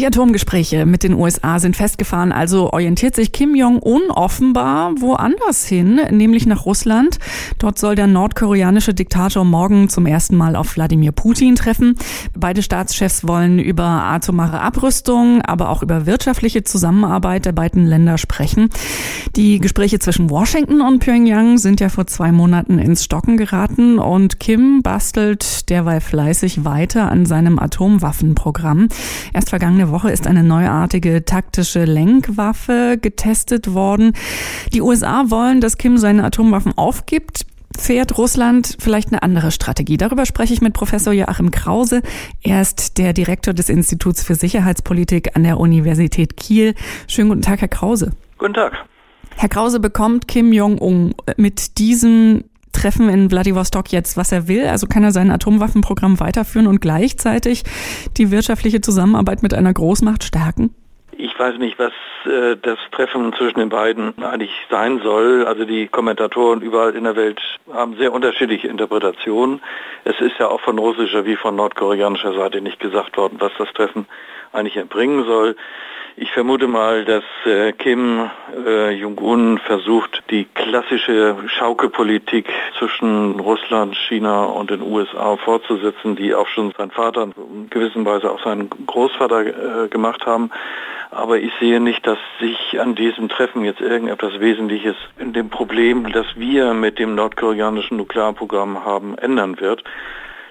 Die Atomgespräche mit den USA sind festgefahren, also orientiert sich Kim Jong-un offenbar woanders hin, nämlich nach Russland. Dort soll der nordkoreanische Diktator morgen zum ersten Mal auf Wladimir Putin treffen. Beide Staatschefs wollen über atomare Abrüstung, aber auch über wirtschaftliche Zusammenarbeit der beiden Länder sprechen. Die Gespräche zwischen Washington und Pyongyang sind ja vor zwei Monaten ins Stocken geraten und Kim bastelt derweil fleißig weiter an seinem Atomwaffenprogramm. Erst vergangene Woche ist eine neuartige taktische Lenkwaffe getestet worden. Die USA wollen, dass Kim seine Atomwaffen aufgibt. Fährt Russland vielleicht eine andere Strategie? Darüber spreche ich mit Professor Joachim Krause. Er ist der Direktor des Instituts für Sicherheitspolitik an der Universität Kiel. Schönen guten Tag, Herr Krause. Guten Tag. Herr Krause bekommt Kim Jong-un mit diesem Treffen in Vladivostok jetzt, was er will? Also kann er sein Atomwaffenprogramm weiterführen und gleichzeitig die wirtschaftliche Zusammenarbeit mit einer Großmacht stärken? Ich weiß nicht, was äh, das Treffen zwischen den beiden eigentlich sein soll. Also die Kommentatoren überall in der Welt haben sehr unterschiedliche Interpretationen. Es ist ja auch von russischer wie von nordkoreanischer Seite nicht gesagt worden, was das Treffen eigentlich erbringen soll. Ich vermute mal, dass äh, Kim äh, Jong-un versucht, die klassische Schaukelpolitik zwischen Russland, China und den USA fortzusetzen, die auch schon sein Vater in gewisser Weise auch seinen Großvater äh, gemacht haben. Aber ich sehe nicht, dass sich an diesem Treffen jetzt irgendetwas Wesentliches in dem Problem, das wir mit dem nordkoreanischen Nuklearprogramm haben, ändern wird.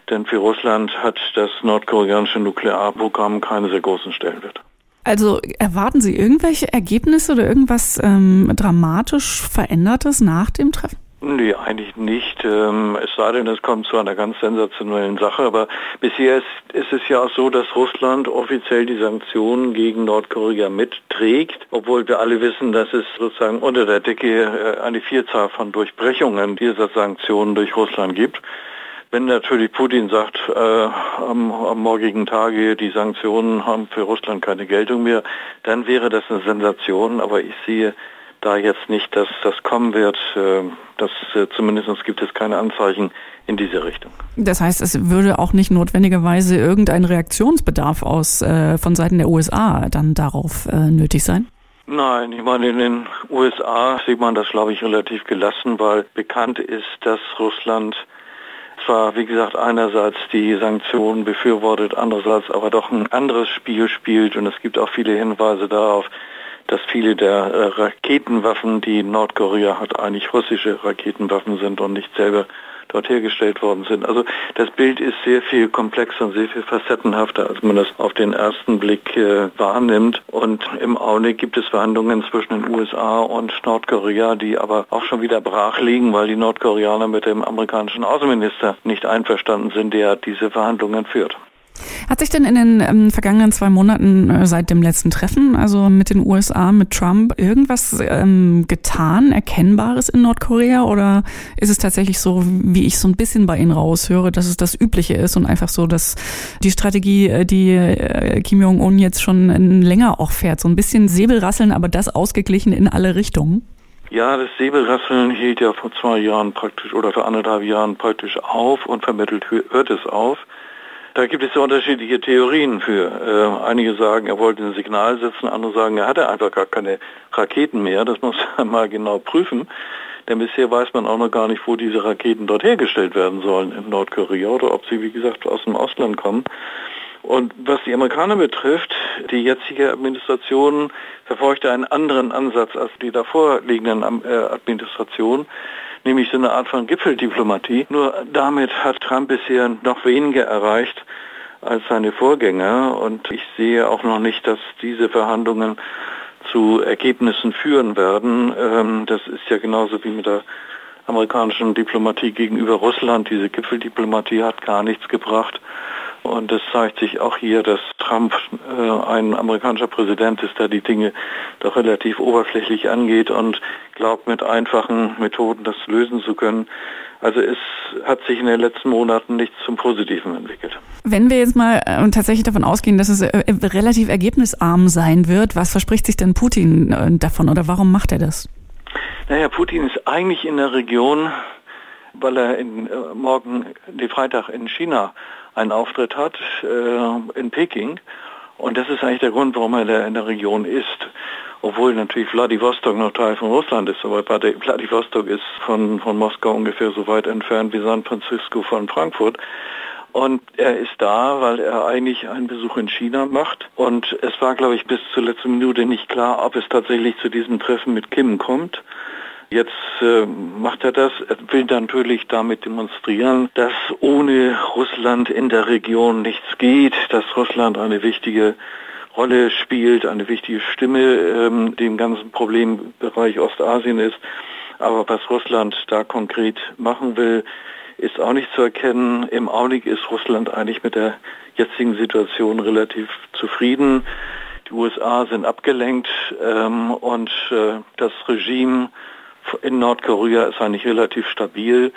Denn für Russland hat das nordkoreanische Nuklearprogramm keinen sehr großen Stellenwert. Also erwarten Sie irgendwelche Ergebnisse oder irgendwas ähm, dramatisch Verändertes nach dem Treffen? Nee, eigentlich nicht. Ähm, es sei denn, es kommt zu einer ganz sensationellen Sache. Aber bisher ist, ist, es ja auch so, dass Russland offiziell die Sanktionen gegen Nordkorea mitträgt, obwohl wir alle wissen, dass es sozusagen unter der Decke äh, eine Vielzahl von Durchbrechungen dieser Sanktionen durch Russland gibt. Wenn natürlich Putin sagt, äh, am, am morgigen Tage die Sanktionen haben für Russland keine Geltung mehr, dann wäre das eine Sensation. Aber ich sehe da jetzt nicht, dass das kommen wird. Äh, das, äh, zumindest gibt es keine Anzeichen in diese Richtung. Das heißt, es würde auch nicht notwendigerweise irgendein Reaktionsbedarf aus äh, von Seiten der USA dann darauf äh, nötig sein? Nein, ich meine, in den USA sieht man das, glaube ich, relativ gelassen, weil bekannt ist, dass Russland zwar, wie gesagt, einerseits die Sanktionen befürwortet, andererseits aber doch ein anderes Spiel spielt. Und es gibt auch viele Hinweise darauf, dass viele der äh, Raketenwaffen, die Nordkorea hat, eigentlich russische Raketenwaffen sind und nicht selber dort hergestellt worden sind. Also das Bild ist sehr viel komplexer und sehr viel facettenhafter, als man das auf den ersten Blick äh, wahrnimmt. Und im Augenblick gibt es Verhandlungen zwischen den USA und Nordkorea, die aber auch schon wieder brach liegen, weil die Nordkoreaner mit dem amerikanischen Außenminister nicht einverstanden sind, der diese Verhandlungen führt. Hat sich denn in den ähm, vergangenen zwei Monaten äh, seit dem letzten Treffen, also mit den USA, mit Trump, irgendwas ähm, getan, Erkennbares in Nordkorea? Oder ist es tatsächlich so, wie ich so ein bisschen bei Ihnen raushöre, dass es das Übliche ist und einfach so, dass die Strategie, äh, die äh, Kim Jong-un jetzt schon länger auch fährt, so ein bisschen Säbelrasseln, aber das ausgeglichen in alle Richtungen? Ja, das Säbelrasseln hielt ja vor zwei Jahren praktisch oder vor anderthalb Jahren praktisch auf und vermittelt hört es auf. Da gibt es ja unterschiedliche Theorien für. Äh, einige sagen, er wollte ein Signal setzen, andere sagen, er hatte einfach gar keine Raketen mehr. Das muss man mal genau prüfen. Denn bisher weiß man auch noch gar nicht, wo diese Raketen dort hergestellt werden sollen in Nordkorea oder ob sie, wie gesagt, aus dem Ausland kommen. Und was die Amerikaner betrifft, die jetzige Administration verfolgte einen anderen Ansatz als die davor liegenden äh, Administration nämlich so eine Art von Gipfeldiplomatie. Nur damit hat Trump bisher noch weniger erreicht als seine Vorgänger und ich sehe auch noch nicht, dass diese Verhandlungen zu Ergebnissen führen werden. Ähm, das ist ja genauso wie mit der amerikanischen Diplomatie gegenüber Russland. Diese Gipfeldiplomatie hat gar nichts gebracht. Und es zeigt sich auch hier, dass Trump äh, ein amerikanischer Präsident ist, der die Dinge doch relativ oberflächlich angeht und glaubt, mit einfachen Methoden das lösen zu können. Also es hat sich in den letzten Monaten nichts zum Positiven entwickelt. Wenn wir jetzt mal äh, tatsächlich davon ausgehen, dass es äh, relativ ergebnisarm sein wird, was verspricht sich denn Putin äh, davon oder warum macht er das? Naja, Putin ist eigentlich in der Region weil er in, äh, morgen, die Freitag in China einen Auftritt hat, äh, in Peking. Und das ist eigentlich der Grund, warum er der, in der Region ist. Obwohl natürlich Vladivostok noch Teil von Russland ist, aber Vladivostok ist von, von Moskau ungefähr so weit entfernt wie San Francisco von Frankfurt. Und er ist da, weil er eigentlich einen Besuch in China macht. Und es war, glaube ich, bis zur letzten Minute nicht klar, ob es tatsächlich zu diesem Treffen mit Kim kommt. Jetzt äh, macht er das, er will natürlich damit demonstrieren, dass ohne Russland in der Region nichts geht, dass Russland eine wichtige Rolle spielt, eine wichtige Stimme ähm, dem ganzen Problembereich Ostasien ist. Aber was Russland da konkret machen will, ist auch nicht zu erkennen. Im Augenblick ist Russland eigentlich mit der jetzigen Situation relativ zufrieden. Die USA sind abgelenkt ähm, und äh, das Regime in Nordkorea ist eigentlich relativ stabil,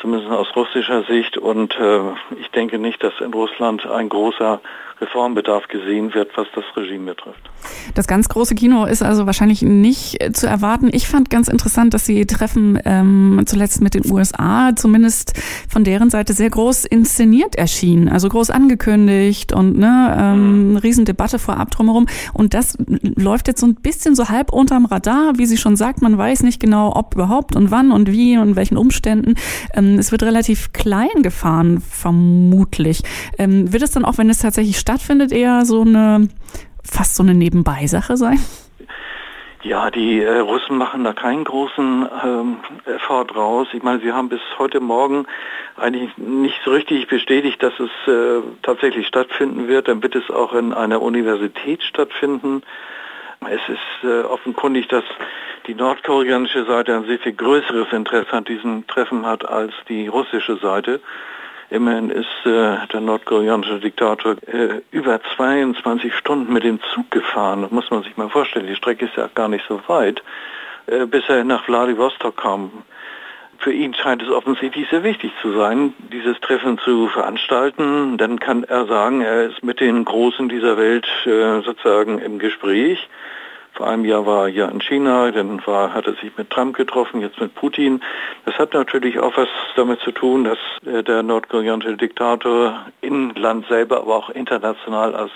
zumindest aus russischer Sicht. Und äh, ich denke nicht, dass in Russland ein großer Reformbedarf gesehen wird, was das Regime betrifft. Das ganz große Kino ist also wahrscheinlich nicht äh, zu erwarten. Ich fand ganz interessant, dass Sie Treffen ähm, zuletzt mit den USA zumindest von deren Seite sehr groß inszeniert erschienen, also groß angekündigt und ne, ähm, mhm. Riesendebatte vorab drumherum. Und das läuft jetzt so ein bisschen so halb unterm Radar, wie sie schon sagt. Man weiß nicht genau, ob überhaupt und wann und wie und in welchen Umständen. Ähm, es wird relativ klein gefahren, vermutlich. Ähm, wird es dann auch, wenn es tatsächlich stattfindet, eher so eine, fast so eine Nebenbeisache sein? Ja, die äh, Russen machen da keinen großen ähm, Effort raus. Ich meine, sie haben bis heute Morgen eigentlich nicht so richtig bestätigt, dass es äh, tatsächlich stattfinden wird. Dann wird es auch in einer Universität stattfinden. Es ist äh, offenkundig, dass die nordkoreanische Seite ein sehr viel größeres Interesse an diesem Treffen hat als die russische Seite. Immerhin ist äh, der nordkoreanische Diktator äh, über 22 Stunden mit dem Zug gefahren. Das muss man sich mal vorstellen. Die Strecke ist ja gar nicht so weit, äh, bis er nach Vladivostok kam. Für ihn scheint es offensichtlich sehr wichtig zu sein, dieses Treffen zu veranstalten. Dann kann er sagen, er ist mit den Großen dieser Welt äh, sozusagen im Gespräch. Vor einem Jahr war er ja in China, dann war, hat er sich mit Trump getroffen, jetzt mit Putin. Das hat natürlich auch was damit zu tun, dass äh, der nordkoreanische Diktator im Land selber, aber auch international als,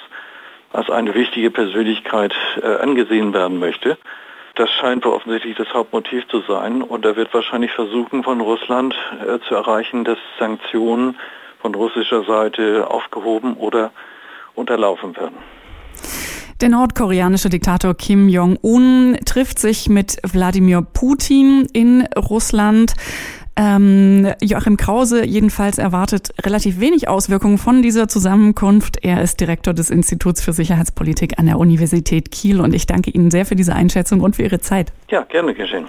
als eine wichtige Persönlichkeit äh, angesehen werden möchte. Das scheint wohl offensichtlich das Hauptmotiv zu sein und er wird wahrscheinlich versuchen, von Russland äh, zu erreichen, dass Sanktionen von russischer Seite aufgehoben oder unterlaufen werden. Der nordkoreanische Diktator Kim Jong-un trifft sich mit Wladimir Putin in Russland. Ähm, Joachim Krause jedenfalls erwartet relativ wenig Auswirkungen von dieser Zusammenkunft. Er ist Direktor des Instituts für Sicherheitspolitik an der Universität Kiel und ich danke Ihnen sehr für diese Einschätzung und für Ihre Zeit. Ja, gerne geschehen.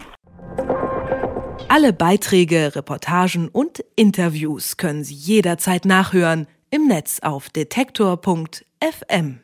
Alle Beiträge, Reportagen und Interviews können Sie jederzeit nachhören im Netz auf detektor.fm.